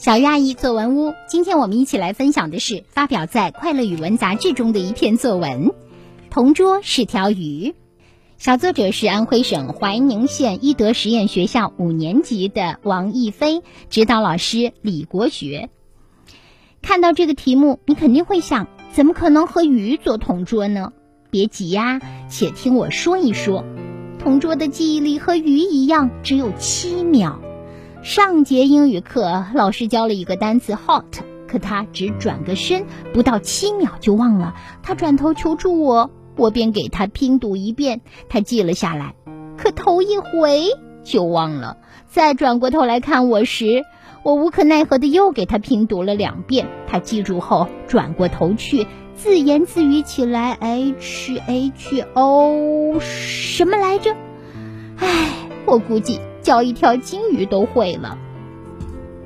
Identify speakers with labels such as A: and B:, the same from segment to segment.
A: 小鱼阿姨作文屋，今天我们一起来分享的是发表在《快乐语文》杂志中的一篇作文，《同桌是条鱼》。小作者是安徽省怀宁县一德实验学校五年级的王艺飞，指导老师李国学。看到这个题目，你肯定会想，怎么可能和鱼做同桌呢？别急呀，且听我说一说。同桌的记忆力和鱼一样，只有七秒。上节英语课，老师教了一个单词 hot，可他只转个身，不到七秒就忘了。他转头求助我，我便给他拼读一遍，他记了下来。可头一回就忘了，再转过头来看我时，我无可奈何的又给他拼读了两遍。他记住后，转过头去自言自语起来：“h h o 什么来着？”唉，我估计。教一条金鱼都会了。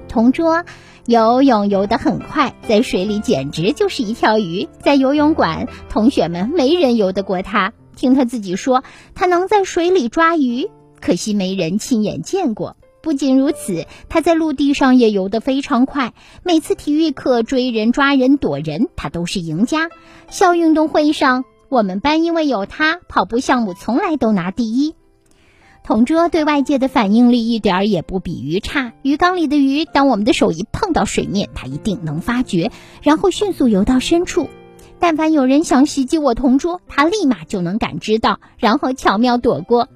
A: 同桌游泳游得很快，在水里简直就是一条鱼。在游泳馆，同学们没人游得过他。听他自己说，他能在水里抓鱼，可惜没人亲眼见过。不仅如此，他在陆地上也游得非常快。每次体育课追人、抓人、躲人，他都是赢家。校运动会上，我们班因为有他，跑步项目从来都拿第一。同桌对外界的反应力一点儿也不比鱼差。鱼缸里的鱼，当我们的手一碰到水面，它一定能发觉，然后迅速游到深处。但凡有人想袭击我同桌，他立马就能感知到，然后巧妙躲过。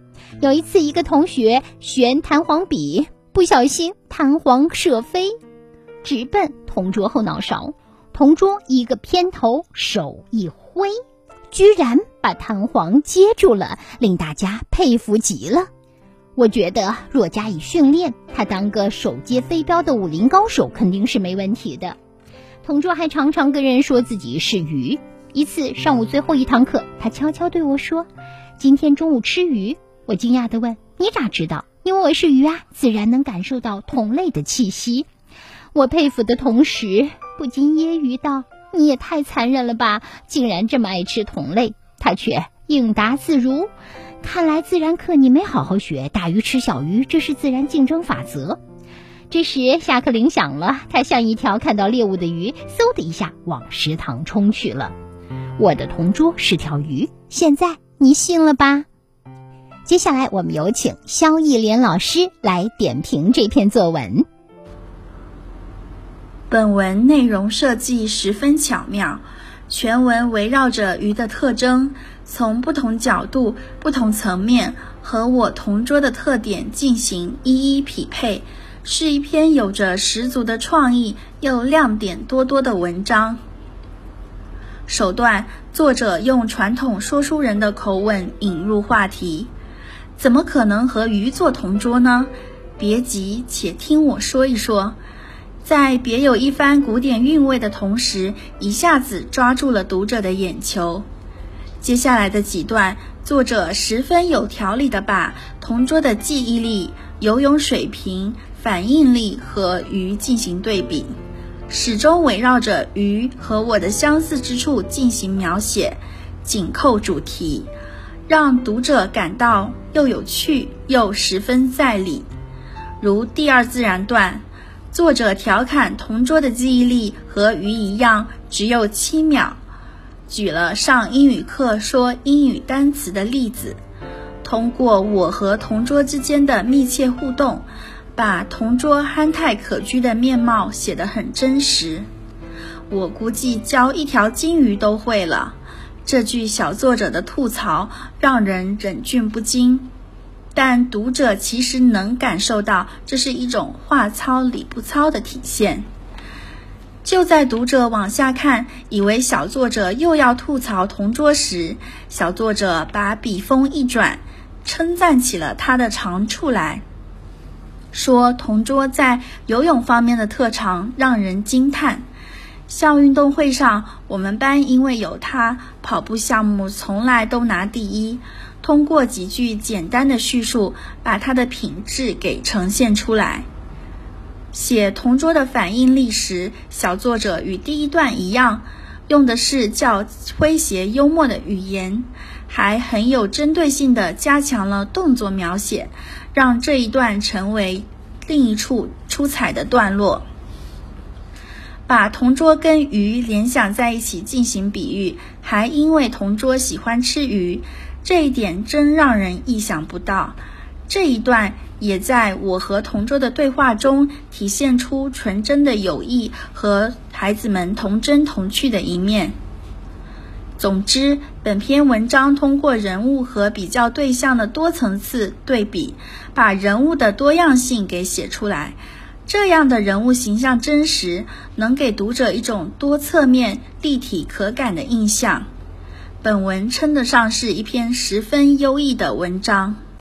A: 有一次，一个同学旋弹簧笔，不小心弹簧射飞，直奔同桌后脑勺。同桌一个偏头，手一挥，居然把弹簧接住了，令大家佩服极了。我觉得若加以训练，他当个手接飞镖的武林高手肯定是没问题的。同桌还常常跟人说自己是鱼。一次上午最后一堂课，他悄悄对我说：“今天中午吃鱼。”我惊讶地问：“你咋知道？”因为我是鱼啊，自然能感受到同类的气息。我佩服的同时，不禁揶揄道：“你也太残忍了吧，竟然这么爱吃同类。”他却应答自如。看来自然课你没好好学，大鱼吃小鱼，这是自然竞争法则。这时下课铃响了，他像一条看到猎物的鱼，嗖的一下往食堂冲去了。我的同桌是条鱼，现在你信了吧？接下来我们有请肖艺莲老师来点评这篇作文。
B: 本文内容设计十分巧妙，全文围绕着鱼的特征。从不同角度、不同层面和我同桌的特点进行一一匹配，是一篇有着十足的创意又亮点多多的文章。首段，作者用传统说书人的口吻引入话题：“怎么可能和鱼做同桌呢？”别急，且听我说一说。在别有一番古典韵味的同时，一下子抓住了读者的眼球。接下来的几段，作者十分有条理地把同桌的记忆力、游泳水平、反应力和鱼进行对比，始终围绕着鱼和我的相似之处进行描写，紧扣主题，让读者感到又有趣又十分在理。如第二自然段，作者调侃同桌的记忆力和鱼一样，只有七秒。举了上英语课说英语单词的例子，通过我和同桌之间的密切互动，把同桌憨态可掬的面貌写得很真实。我估计教一条金鱼都会了。这句小作者的吐槽让人忍俊不禁，但读者其实能感受到这是一种话糙理不糙的体现。就在读者往下看，以为小作者又要吐槽同桌时，小作者把笔锋一转，称赞起了他的长处来说：“同桌在游泳方面的特长让人惊叹。校运动会上，我们班因为有他，跑步项目从来都拿第一。通过几句简单的叙述，把他的品质给呈现出来。”写同桌的反应力时，小作者与第一段一样，用的是较诙谐幽默的语言，还很有针对性的加强了动作描写，让这一段成为另一处出彩的段落。把同桌跟鱼联想在一起进行比喻，还因为同桌喜欢吃鱼，这一点真让人意想不到。这一段也在我和同桌的对话中体现出纯真的友谊和孩子们童真童趣的一面。总之，本篇文章通过人物和比较对象的多层次对比，把人物的多样性给写出来。这样的人物形象真实，能给读者一种多侧面、立体可感的印象。本文称得上是一篇十分优异的文章。